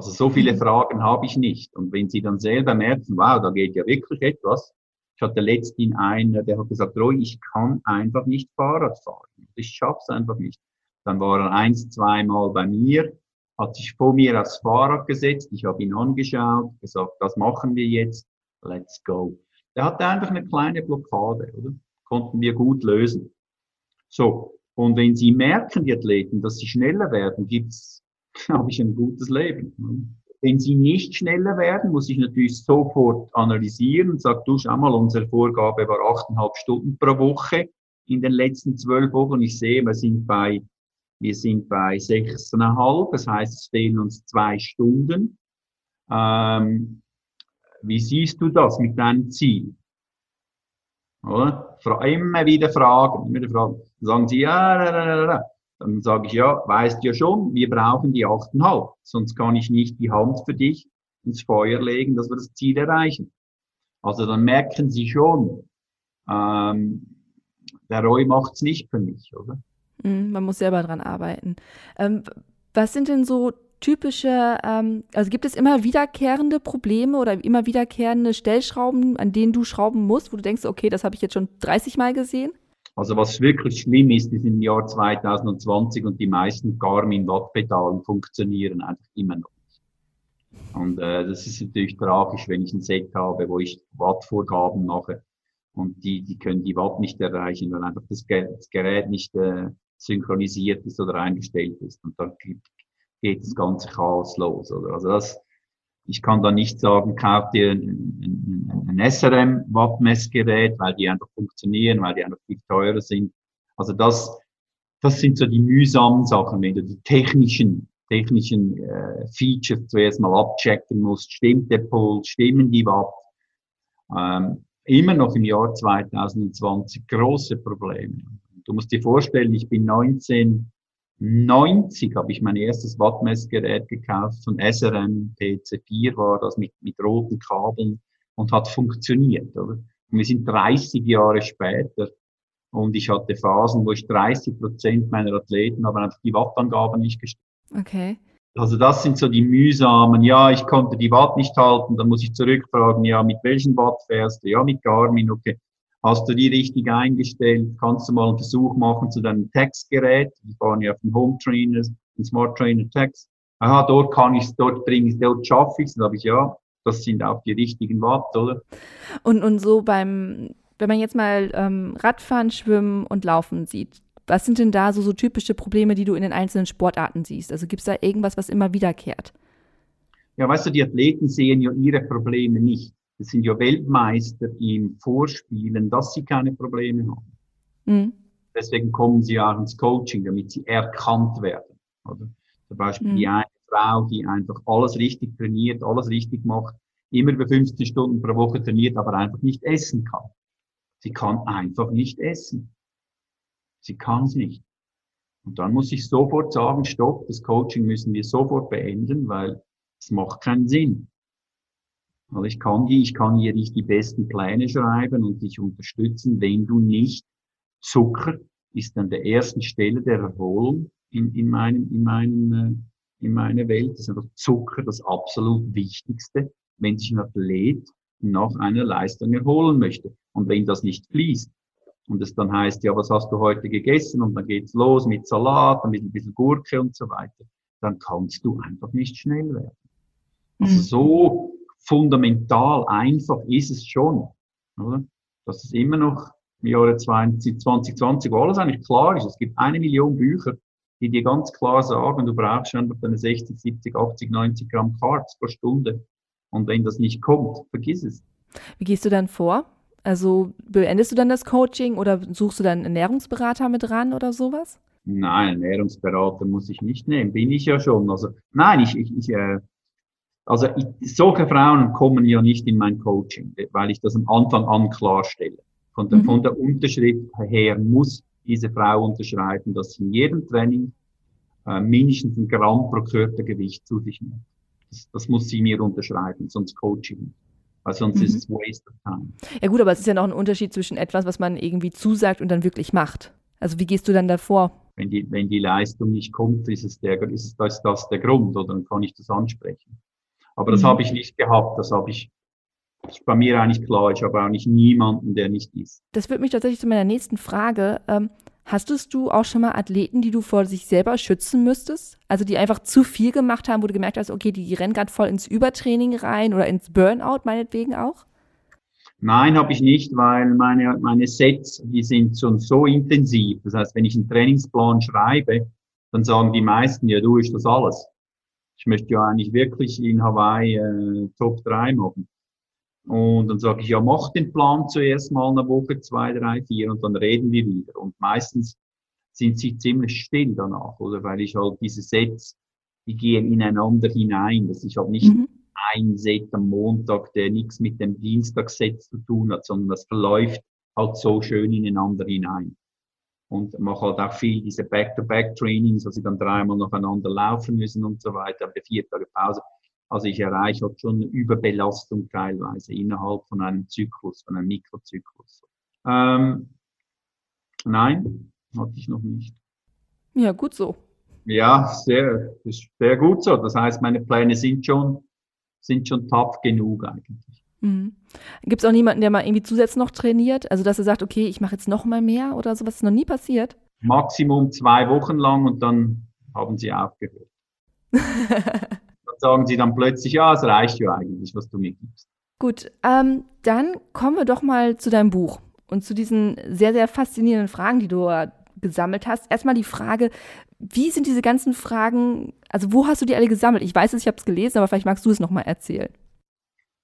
Also so viele mhm. Fragen habe ich nicht. Und wenn Sie dann selber merken, wow, da geht ja wirklich etwas. Ich hatte letztens einen, der hat gesagt, Roy, ich kann einfach nicht Fahrrad fahren. Ich schaff's einfach nicht. Dann war er eins, zweimal bei mir, hat sich vor mir aufs Fahrrad gesetzt. Ich habe ihn angeschaut, gesagt, das machen wir jetzt. Let's go. Der hatte einfach eine kleine Blockade, oder? Konnten wir gut lösen. So. Und wenn Sie merken, die Athleten, dass sie schneller werden, gibt's habe ich ein gutes Leben. Wenn sie nicht schneller werden, muss ich natürlich sofort analysieren und sage, du schau mal, unsere Vorgabe war achteinhalb Stunden pro Woche in den letzten zwölf Wochen. Ich sehe, wir sind bei, wir sind bei sechseinhalb, das heißt, es fehlen uns zwei Stunden. Ähm, wie siehst du das mit deinem Ziel? Oder? Immer wieder fragen, immer wieder fragen. Sagen sie, ja. Dann sage ich, ja, weißt ja schon, wir brauchen die 8,5. Sonst kann ich nicht die Hand für dich ins Feuer legen, dass wir das Ziel erreichen. Also dann merken sie schon, ähm, der Roy macht's nicht für mich, oder? Mm, man muss selber dran arbeiten. Ähm, was sind denn so typische, ähm, also gibt es immer wiederkehrende Probleme oder immer wiederkehrende Stellschrauben, an denen du schrauben musst, wo du denkst, okay, das habe ich jetzt schon 30 Mal gesehen? Also was wirklich schlimm ist, ist im Jahr 2020 und die meisten Garmin-Wattpedalen funktionieren einfach immer noch. Und äh, das ist natürlich tragisch, wenn ich ein Set habe, wo ich Wattvorgaben mache und die, die können die Watt nicht erreichen, weil einfach das, das Gerät nicht äh, synchronisiert ist oder eingestellt ist. Und dann geht das ganze Chaos los. Oder? Also das, ich kann da nicht sagen, kauf dir ein, ein, SRM-Wattmessgerät, weil die einfach funktionieren, weil die einfach viel teurer sind. Also das, das sind so die mühsamen Sachen, wenn du die technischen, technischen äh, Features zuerst mal abchecken musst. Stimmt der Puls, stimmen die Watt? Ähm, immer noch im Jahr 2020 große Probleme. Du musst dir vorstellen, ich bin 1990, habe ich mein erstes Wattmessgerät gekauft von SRM PC4 war das mit, mit roten Kabeln und hat funktioniert. Oder? Und wir sind 30 Jahre später und ich hatte Phasen, wo ich 30 Prozent meiner Athleten haben einfach die Wattangaben nicht gestellt. Okay. Also das sind so die mühsamen, ja, ich konnte die Watt nicht halten, dann muss ich zurückfragen, ja, mit welchen Watt fährst du? Ja, mit Garmin, okay. Hast du die richtig eingestellt? Kannst du mal einen Versuch machen zu deinem Textgerät? Die fahren ja auf den Home Trainer, den Smart Trainer Text. Aha, dort kann ich dort bringe ich dort schaffe ich es. Dann habe ich ja, das sind auch die richtigen Watt, oder? Und, und so beim, wenn man jetzt mal ähm, Radfahren, Schwimmen und Laufen sieht, was sind denn da so, so typische Probleme, die du in den einzelnen Sportarten siehst? Also gibt es da irgendwas, was immer wiederkehrt? Ja, weißt du, die Athleten sehen ja ihre Probleme nicht. Das sind ja Weltmeister im Vorspielen, dass sie keine Probleme haben. Mhm. Deswegen kommen sie auch ins Coaching, damit sie erkannt werden. Oder? Zum Beispiel mhm. die eine Frau, die einfach alles richtig trainiert, alles richtig macht, immer über 15 Stunden pro Woche trainiert, aber einfach nicht essen kann. Sie kann einfach nicht essen. Sie kann es nicht. Und dann muss ich sofort sagen, stopp, das Coaching müssen wir sofort beenden, weil es macht keinen Sinn. Also ich kann die, ich kann hier nicht die besten Pläne schreiben und dich unterstützen, wenn du nicht Zucker ist an der ersten Stelle der Erholung in, in meinem, in meinem, äh, in meiner Welt. Das ist einfach Zucker das absolut Wichtigste, wenn sich ein Athlet nach einer Leistung erholen möchte. Und wenn das nicht fließt und es dann heißt, ja, was hast du heute gegessen? Und dann geht's los mit Salat, mit ein bisschen Gurke und so weiter, dann kannst du einfach nicht schnell werden. Also mhm. so fundamental einfach ist es schon, oder? Dass es immer noch im Jahre 2020, wo alles eigentlich klar ist. Es gibt eine Million Bücher, die dir ganz klar sagen, du brauchst einfach deine 60, 70, 80, 90 Gramm Carbs pro Stunde. Und wenn das nicht kommt, vergiss es. Wie gehst du dann vor? Also beendest du dann das Coaching oder suchst du dann einen Ernährungsberater mit ran oder sowas? Nein, Ernährungsberater muss ich nicht nehmen, bin ich ja schon. Also nein, ich, ich, ich äh, also ich, solche Frauen kommen ja nicht in mein Coaching, weil ich das am Anfang an klarstelle. Von der, mhm. von der Unterschrift her muss diese Frau unterschreiben, dass sie in jedem Training äh, mindestens ein Gramm pro Körpergewicht zu sich nimmt. Das, das muss sie mir unterschreiben, sonst Coaching. Weil sonst mhm. ist es waste of time. Ja gut, aber es ist ja noch ein Unterschied zwischen etwas, was man irgendwie zusagt und dann wirklich macht. Also wie gehst du dann davor? Wenn die, wenn die Leistung nicht kommt, ist, es der, ist, das, ist das der Grund oder dann kann ich das ansprechen. Aber das mhm. habe ich nicht gehabt. Das habe ich, ist bei mir eigentlich klar. Ich habe auch nicht niemanden, der nicht ist. Das führt mich tatsächlich zu meiner nächsten Frage. Ähm, Hastest du auch schon mal Athleten, die du vor sich selber schützen müsstest? Also die einfach zu viel gemacht haben, wo du gemerkt hast, okay, die, die rennen gerade voll ins Übertraining rein oder ins Burnout meinetwegen auch? Nein, habe ich nicht, weil meine, meine Sets, die sind schon so intensiv. Das heißt, wenn ich einen Trainingsplan schreibe, dann sagen die meisten, ja, du ist das alles ich möchte ja eigentlich wirklich in Hawaii äh, Top 3 machen. Und dann sage ich, ja, mach den Plan zuerst mal eine Woche, zwei, drei, vier und dann reden wir wieder. Und meistens sind sie ziemlich still danach, oder? Weil ich halt diese Sets, die gehen ineinander hinein. Das ist halt nicht, mhm. ein Set am Montag, der nichts mit dem Dienstagsset zu tun hat, sondern das verläuft halt so schön ineinander hinein. Und mache halt auch viel diese Back-to-Back-Trainings, wo sie dann dreimal nacheinander laufen müssen und so weiter, aber vier Tage Pause. Also ich erreiche halt schon eine Überbelastung teilweise innerhalb von einem Zyklus, von einem Mikrozyklus. Ähm, nein, hatte ich noch nicht. Ja, gut so. Ja, sehr, sehr gut so. Das heißt, meine Pläne sind schon, sind schon tough genug eigentlich. Mhm. Gibt es auch niemanden, der mal irgendwie zusätzlich noch trainiert? Also, dass er sagt, okay, ich mache jetzt noch mal mehr oder sowas? Ist noch nie passiert? Maximum zwei Wochen lang und dann haben sie aufgehört. dann sagen sie dann plötzlich, ja, es reicht ja eigentlich, was du mir gibst. Gut, ähm, dann kommen wir doch mal zu deinem Buch und zu diesen sehr, sehr faszinierenden Fragen, die du gesammelt hast. Erstmal die Frage, wie sind diese ganzen Fragen, also wo hast du die alle gesammelt? Ich weiß es, ich habe es gelesen, aber vielleicht magst du es nochmal erzählen.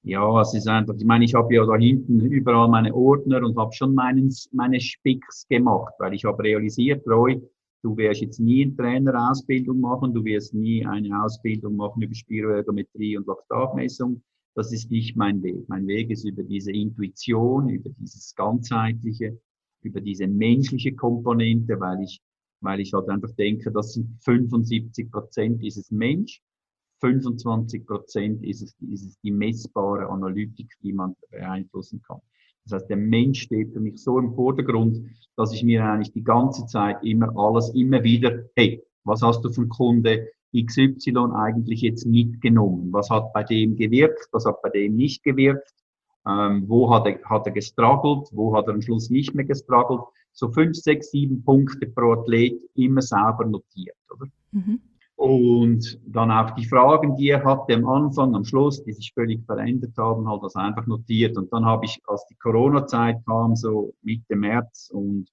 Ja, es ist einfach, ich meine, ich habe ja da hinten überall meine Ordner und habe schon meinen, meine Spicks gemacht, weil ich habe realisiert, Roy, du wirst jetzt nie eine Trainerausbildung machen, du wirst nie eine Ausbildung machen über Spiroergometrie und Laktatmessung. Das ist nicht mein Weg. Mein Weg ist über diese Intuition, über dieses ganzheitliche, über diese menschliche Komponente, weil ich, weil ich halt einfach denke, das sind 75 Prozent dieses Mensch 25 Prozent ist es, ist es die messbare Analytik, die man beeinflussen kann. Das heißt, der Mensch steht für mich so im Vordergrund, dass ich mir eigentlich die ganze Zeit immer alles, immer wieder, hey, was hast du von Kunde XY eigentlich jetzt mitgenommen? Was hat bei dem gewirkt? Was hat bei dem nicht gewirkt? Ähm, wo hat er, hat er gestruggelt? Wo hat er am Schluss nicht mehr gestruggelt? So fünf, sechs, sieben Punkte pro Athlet immer sauber notiert, oder? Mhm. Und dann auch die Fragen, die er hatte am Anfang, am Schluss, die sich völlig verändert haben, halt das einfach notiert. Und dann habe ich, als die Corona-Zeit kam, so Mitte März und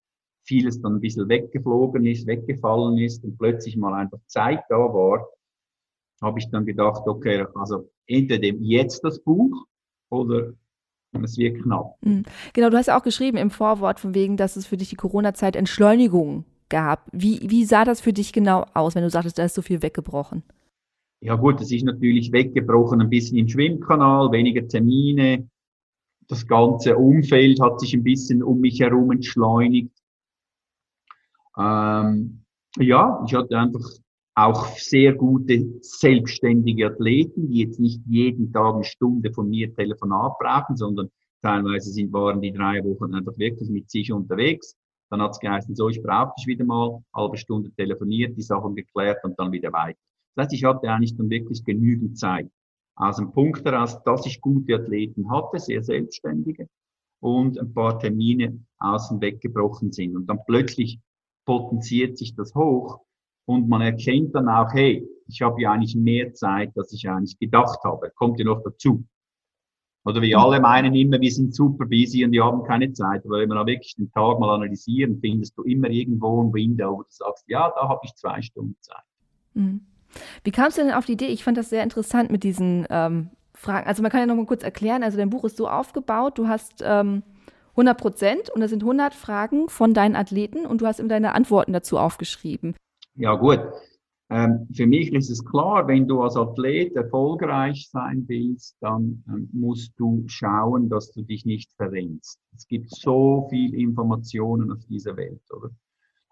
vieles dann ein bisschen weggeflogen ist, weggefallen ist und plötzlich mal einfach Zeit da war, habe ich dann gedacht, okay, also entweder jetzt das Buch oder es wird knapp. Mhm. Genau, du hast ja auch geschrieben im Vorwort von wegen, dass es für dich die Corona-Zeit Entschleunigung gab. Wie, wie sah das für dich genau aus, wenn du sagtest, da ist so viel weggebrochen? Ja gut, es ist natürlich weggebrochen, ein bisschen im Schwimmkanal, weniger Termine. Das ganze Umfeld hat sich ein bisschen um mich herum entschleunigt. Ähm, ja, ich hatte einfach auch sehr gute selbstständige Athleten, die jetzt nicht jeden Tag eine Stunde von mir Telefonat brauchen, sondern teilweise sind, waren die drei Wochen einfach wirklich mit sich unterwegs. Dann hat es geheißen, so, ich brauche dich wieder mal, halbe Stunde telefoniert, die Sachen geklärt und dann wieder weiter. Das heißt, ich hatte eigentlich dann wirklich genügend Zeit. Aus dem Punkt heraus, dass ich gute Athleten hatte, sehr selbstständige und ein paar Termine außen weggebrochen sind. Und dann plötzlich potenziert sich das hoch und man erkennt dann auch, hey, ich habe ja eigentlich mehr Zeit, als ich eigentlich gedacht habe. Kommt ja noch dazu. Oder wie alle meinen immer, wir sind super busy und wir haben keine Zeit. Aber wenn wir da wirklich den Tag mal analysieren, findest du immer irgendwo ein Window, wo du sagst, ja, da habe ich zwei Stunden Zeit. Mhm. Wie kamst du denn auf die Idee? Ich fand das sehr interessant mit diesen ähm, Fragen. Also man kann ja noch mal kurz erklären. Also dein Buch ist so aufgebaut, du hast ähm, 100 Prozent und das sind 100 Fragen von deinen Athleten und du hast ihm deine Antworten dazu aufgeschrieben. Ja gut, ähm, für mich ist es klar, wenn du als Athlet erfolgreich sein willst, dann ähm, musst du schauen, dass du dich nicht verrennst. Es gibt so viel Informationen auf dieser Welt, oder?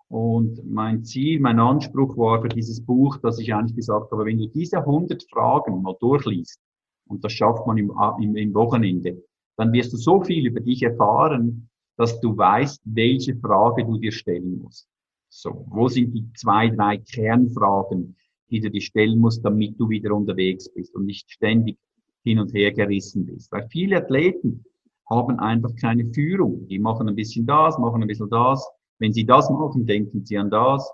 Und mein Ziel, mein Anspruch war für dieses Buch, dass ich eigentlich gesagt habe, wenn du diese 100 Fragen mal durchliest, und das schafft man im, im, im Wochenende, dann wirst du so viel über dich erfahren, dass du weißt, welche Frage du dir stellen musst. So, wo sind die zwei, drei Kernfragen, die du dir stellen musst, damit du wieder unterwegs bist und nicht ständig hin und her gerissen bist? Weil viele Athleten haben einfach keine Führung. Die machen ein bisschen das, machen ein bisschen das. Wenn sie das machen, denken sie an das.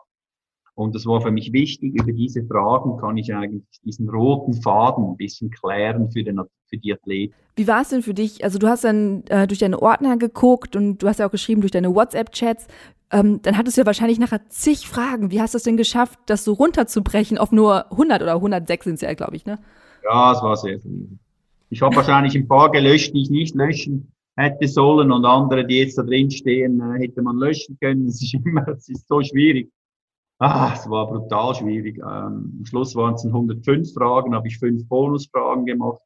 Und das war für mich wichtig. Über diese Fragen kann ich eigentlich diesen roten Faden ein bisschen klären für, den, für die Athleten. Wie war es denn für dich? Also du hast dann äh, durch deine Ordner geguckt und du hast ja auch geschrieben durch deine WhatsApp-Chats. Ähm, dann hattest du ja wahrscheinlich nachher zig Fragen. Wie hast du es denn geschafft, das so runterzubrechen auf nur 100 oder 106 sind es ja, glaube ich, ne? Ja, es war sehr viel. Ich habe wahrscheinlich ein paar gelöscht, die ich nicht löschen hätte sollen und andere, die jetzt da drin stehen, äh, hätte man löschen können. Es ist immer, es ist so schwierig. Ah, es war brutal schwierig. Ähm, am Schluss waren es 105 Fragen, habe ich fünf Bonusfragen gemacht.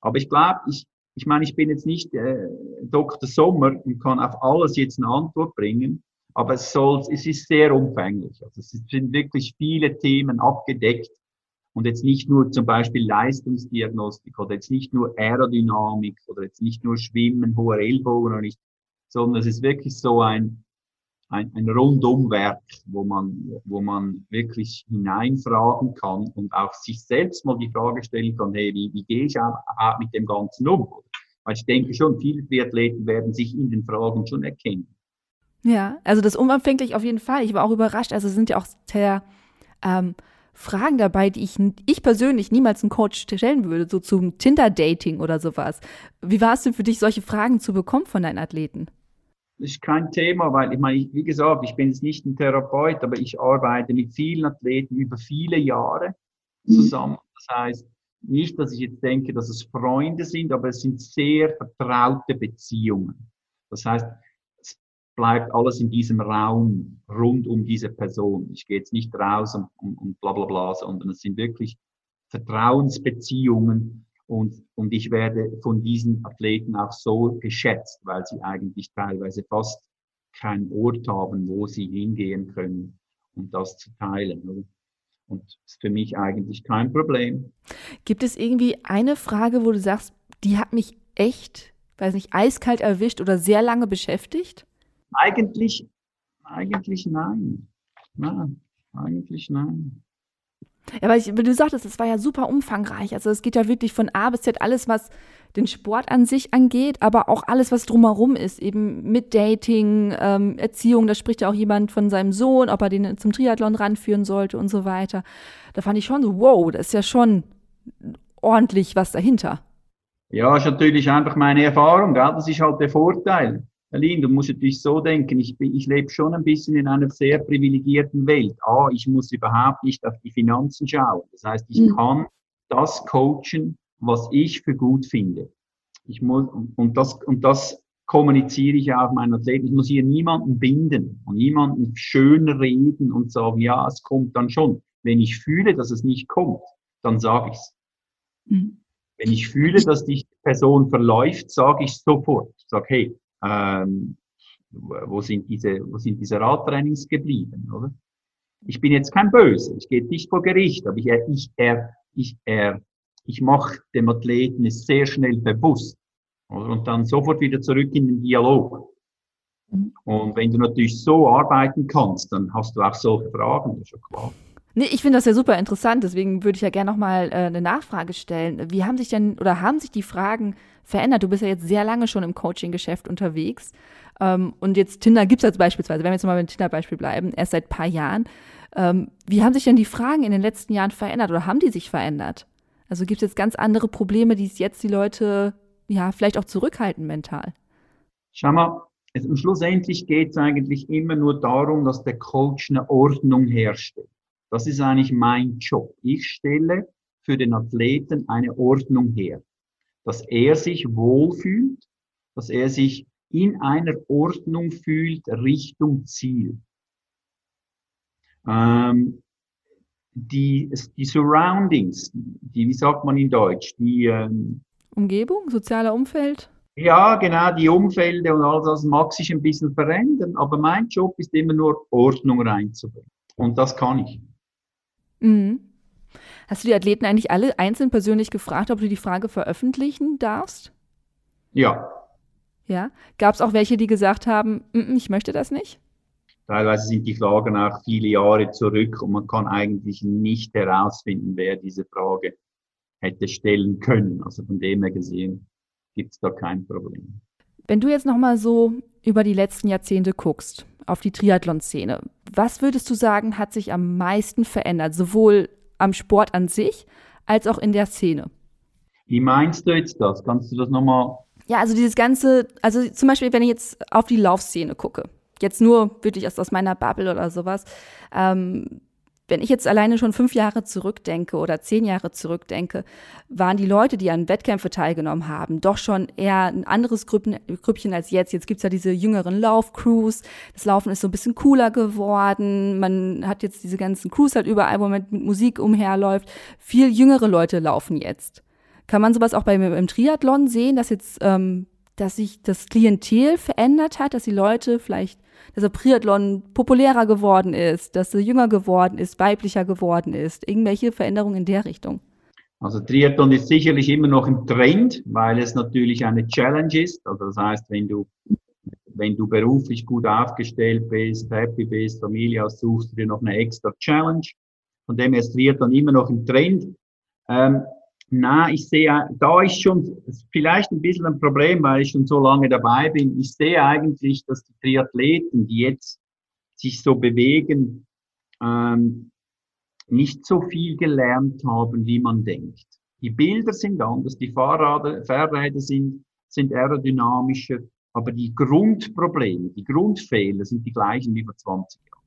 Aber ich glaube, ich, ich meine, ich bin jetzt nicht äh, Dr. Sommer und kann auf alles jetzt eine Antwort bringen, aber es, soll, es ist sehr umfänglich. Also es sind wirklich viele Themen abgedeckt und jetzt nicht nur zum Beispiel Leistungsdiagnostik oder jetzt nicht nur Aerodynamik oder jetzt nicht nur Schwimmen, hoher Ellbogen oder nicht, sondern es ist wirklich so ein, ein, ein Rundumwerk, wo man, wo man wirklich hineinfragen kann und auch sich selbst mal die Frage stellen kann, hey, wie, wie gehe ich auch, mit dem Ganzen um? Weil ich denke schon, viele Triathleten werden sich in den Fragen schon erkennen. Ja, also das umfänglich auf jeden Fall. Ich war auch überrascht. Also sind ja auch sehr ähm, Fragen dabei, die ich, ich persönlich niemals einem Coach stellen würde, so zum Tinder-Dating oder sowas. Wie war es denn für dich, solche Fragen zu bekommen von deinen Athleten? Das ist kein Thema, weil ich meine, wie gesagt, ich bin jetzt nicht ein Therapeut, aber ich arbeite mit vielen Athleten über viele Jahre zusammen. Das heißt, nicht, dass ich jetzt denke, dass es Freunde sind, aber es sind sehr vertraute Beziehungen. Das heißt, es bleibt alles in diesem Raum rund um diese Person. Ich gehe jetzt nicht raus und, und, und bla bla bla, sondern es sind wirklich Vertrauensbeziehungen, und, und ich werde von diesen Athleten auch so geschätzt, weil sie eigentlich teilweise fast keinen Ort haben, wo sie hingehen können, um das zu teilen. Und ist für mich eigentlich kein Problem. Gibt es irgendwie eine Frage, wo du sagst, die hat mich echt, weiß nicht, eiskalt erwischt oder sehr lange beschäftigt? Eigentlich, eigentlich nein. Nein, eigentlich nein. Ja, weil, ich, wie du sagtest, es war ja super umfangreich. Also es geht ja wirklich von A bis Z alles, was den Sport an sich angeht, aber auch alles, was drumherum ist, eben mit Dating, ähm, Erziehung, da spricht ja auch jemand von seinem Sohn, ob er den zum Triathlon ranführen sollte und so weiter. Da fand ich schon so, wow, das ist ja schon ordentlich was dahinter. Ja, ist natürlich einfach meine Erfahrung, gell? das ist halt der Vorteil. Aline, du musst natürlich so denken, ich, ich lebe schon ein bisschen in einer sehr privilegierten Welt. A, ich muss überhaupt nicht auf die Finanzen schauen. Das heißt, ich mhm. kann das coachen, was ich für gut finde. Ich muss, und das, und das kommuniziere ich auch meinen Athleten. Ich muss hier niemanden binden und niemanden schön reden und sagen, ja, es kommt dann schon. Wenn ich fühle, dass es nicht kommt, dann sage ich es. Mhm. Wenn ich fühle, dass die Person verläuft, sage ich sofort. Ich sage, hey, ähm, wo sind diese, wo sind diese Radtrainings geblieben, oder? Ich bin jetzt kein Böse, ich gehe nicht vor Gericht, aber ich, ich, er, ich, er, ich mache dem Athleten es sehr schnell bewusst oder? und dann sofort wieder zurück in den Dialog. Und wenn du natürlich so arbeiten kannst, dann hast du auch solche Fragen, das ist schon klar. Nee, ich finde das ja super interessant, deswegen würde ich ja gerne nochmal äh, eine Nachfrage stellen. Wie haben sich denn oder haben sich die Fragen verändert? Du bist ja jetzt sehr lange schon im Coaching-Geschäft unterwegs. Ähm, und jetzt Tinder gibt es als beispielsweise, wenn wir jetzt mal beim Tinder-Beispiel bleiben, erst seit ein paar Jahren. Ähm, wie haben sich denn die Fragen in den letzten Jahren verändert oder haben die sich verändert? Also gibt es jetzt ganz andere Probleme, die jetzt die Leute ja vielleicht auch zurückhalten mental? Schau mal, es, schlussendlich geht es eigentlich immer nur darum, dass der Coach eine Ordnung herstellt. Das ist eigentlich mein Job. Ich stelle für den Athleten eine Ordnung her, dass er sich wohlfühlt, dass er sich in einer Ordnung fühlt Richtung Ziel. Ähm, die, die Surroundings, die, wie sagt man in Deutsch, die ähm, Umgebung, soziale Umfeld? Ja, genau, die Umfelder und all das mag sich ein bisschen verändern, aber mein Job ist immer nur Ordnung reinzubringen. Und das kann ich. Mhm. Hast du die Athleten eigentlich alle einzeln persönlich gefragt, ob du die Frage veröffentlichen darfst? Ja. Ja. Gab es auch welche, die gesagt haben, ich möchte das nicht? Teilweise sind die Fragen auch viele Jahre zurück und man kann eigentlich nicht herausfinden, wer diese Frage hätte stellen können. Also von dem her gesehen gibt es da kein Problem. Wenn du jetzt nochmal so über die letzten Jahrzehnte guckst, auf die Triathlon-Szene, was würdest du sagen, hat sich am meisten verändert, sowohl am Sport an sich als auch in der Szene? Wie meinst du jetzt das? Kannst du das nochmal? Ja, also dieses ganze, also zum Beispiel, wenn ich jetzt auf die Laufszene gucke, jetzt nur wirklich aus, aus meiner Bubble oder sowas, ähm, Wenn ich jetzt alleine schon fünf Jahre zurückdenke oder zehn Jahre zurückdenke, waren die Leute, die an Wettkämpfe teilgenommen haben, doch schon eher ein anderes Grüppchen als jetzt. Jetzt gibt's ja diese jüngeren Laufcrews. Das Laufen ist so ein bisschen cooler geworden. Man hat jetzt diese ganzen Crews halt überall, wo man mit Musik umherläuft. Viel jüngere Leute laufen jetzt. Kann man sowas auch beim im Triathlon sehen, dass jetzt, ähm, dass sich das Klientel verändert hat, dass die Leute vielleicht dass der Triathlon populärer geworden ist, dass er jünger geworden ist, weiblicher geworden ist? Irgendwelche Veränderungen in der Richtung? Also Triathlon ist sicherlich immer noch im Trend, weil es natürlich eine Challenge ist. Also das heißt, wenn du, wenn du beruflich gut aufgestellt bist, happy bist, Familie hast, suchst du dir noch eine extra Challenge. Von dem her ist Triathlon immer noch im Trend. Ähm, na, ich sehe, da ist schon vielleicht ein bisschen ein Problem, weil ich schon so lange dabei bin. Ich sehe eigentlich, dass die Triathleten, die jetzt sich so bewegen, ähm, nicht so viel gelernt haben, wie man denkt. Die Bilder sind anders, die Fahrräder, Fahrräder sind, sind aerodynamischer, aber die Grundprobleme, die Grundfehler sind die gleichen wie vor 20 Jahren.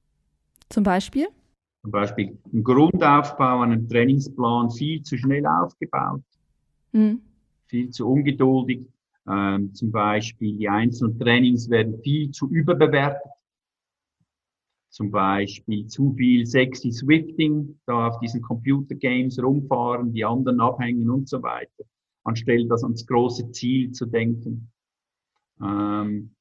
Zum Beispiel? Zum Beispiel ein Grundaufbau an einem Trainingsplan viel zu schnell aufgebaut, mhm. viel zu ungeduldig. Ähm, zum Beispiel die einzelnen Trainings werden viel zu überbewertet. Zum Beispiel zu viel sexy Swifting, da auf diesen Computergames rumfahren, die anderen abhängen und so weiter, anstelle das ans große Ziel zu denken. Ähm,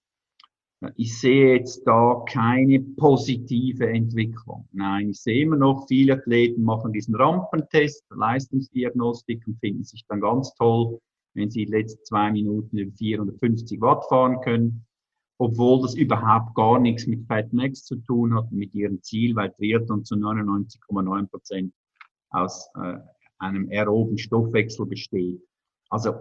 ich sehe jetzt da keine positive Entwicklung. Nein, ich sehe immer noch, viele Athleten machen diesen Rampentest, Leistungsdiagnostik und finden sich dann ganz toll, wenn sie die letzten zwei Minuten über 450 Watt fahren können, obwohl das überhaupt gar nichts mit Fat Max zu tun hat, mit ihrem Ziel, weil Triathlon zu 99,9 Prozent aus äh, einem aeroben Stoffwechsel besteht. Also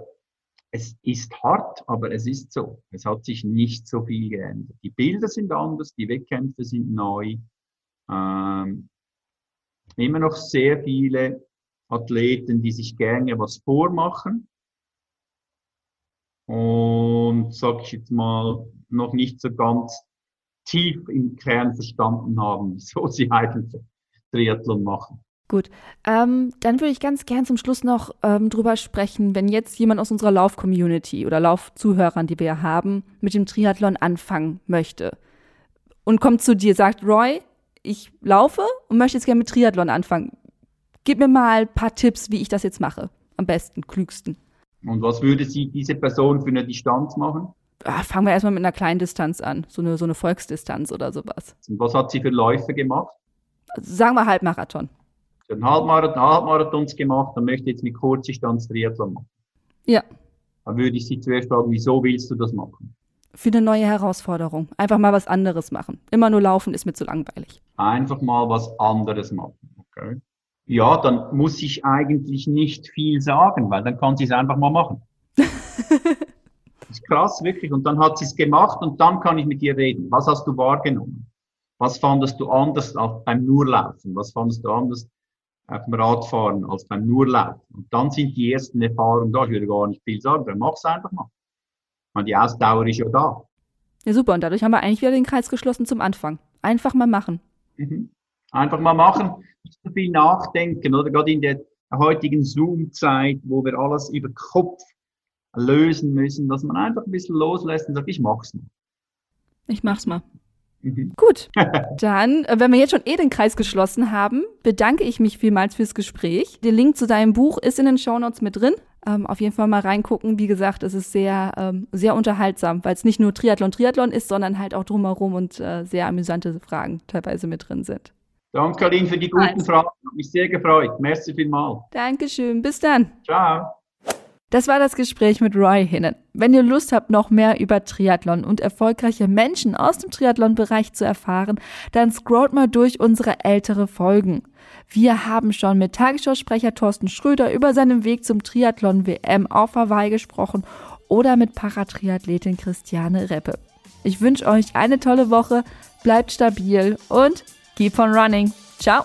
es ist hart, aber es ist so. Es hat sich nicht so viel geändert. Die Bilder sind anders, die Wettkämpfe sind neu. Ähm, immer noch sehr viele Athleten, die sich gerne was vormachen. Und sag ich jetzt mal, noch nicht so ganz tief im Kern verstanden haben, wieso sie eigentlich Triathlon machen. Gut, ähm, dann würde ich ganz gern zum Schluss noch ähm, drüber sprechen, wenn jetzt jemand aus unserer Lauf-Community oder Laufzuhörern, die wir haben, mit dem Triathlon anfangen möchte und kommt zu dir, sagt, Roy, ich laufe und möchte jetzt gerne mit Triathlon anfangen. Gib mir mal ein paar Tipps, wie ich das jetzt mache. Am besten, klügsten. Und was würde sie diese Person für eine Distanz machen? Ah, fangen wir erstmal mit einer kleinen Distanz an, so eine, so eine Volksdistanz oder sowas. Und was hat sie für Läufe gemacht? Sagen wir Halbmarathon. Sie hat einen Halbmarathon, Halbmarathons gemacht und möchte jetzt mit Kurzdistanz Triathlon machen. Ja. Dann würde ich sie zuerst fragen, wieso willst du das machen? Für eine neue Herausforderung. Einfach mal was anderes machen. Immer nur laufen ist mir zu langweilig. Einfach mal was anderes machen. Okay. Ja, dann muss ich eigentlich nicht viel sagen, weil dann kann sie es einfach mal machen. das ist krass, wirklich. Und dann hat sie es gemacht und dann kann ich mit ihr reden. Was hast du wahrgenommen? Was fandest du anders als beim Nurlaufen? Was fandest du anders auf dem Radfahren als beim Nurlaufen. Und dann sind die ersten Erfahrungen da. Ich würde gar nicht viel sagen, dann mach's einfach mal. Und die Ausdauer ist ja da. Ja, super. Und dadurch haben wir eigentlich wieder den Kreis geschlossen zum Anfang. Einfach mal machen. Mhm. Einfach mal machen, nicht so viel nachdenken, oder? Gerade in der heutigen Zoom-Zeit, wo wir alles über Kopf lösen müssen, dass man einfach ein bisschen loslässt und sagt, ich mach's mal. Ich mach's mal. Mhm. Gut, dann, äh, wenn wir jetzt schon eh den Kreis geschlossen haben, bedanke ich mich vielmals fürs Gespräch. Der Link zu deinem Buch ist in den Shownotes mit drin. Ähm, auf jeden Fall mal reingucken. Wie gesagt, es ist sehr, ähm, sehr unterhaltsam, weil es nicht nur Triathlon Triathlon ist, sondern halt auch drumherum und äh, sehr amüsante Fragen teilweise mit drin sind. Danke, Karin, für die guten also. Fragen. Hat mich sehr gefreut. Merci vielmals. Dankeschön. Bis dann. Ciao. Das war das Gespräch mit Roy Hinnen. Wenn ihr Lust habt, noch mehr über Triathlon und erfolgreiche Menschen aus dem Triathlon-Bereich zu erfahren, dann scrollt mal durch unsere ältere Folgen. Wir haben schon mit Tagesschausprecher Thorsten Schröder über seinen Weg zum Triathlon-WM auf Hawaii gesprochen oder mit Paratriathletin Christiane Reppe. Ich wünsche euch eine tolle Woche, bleibt stabil und keep on running. Ciao!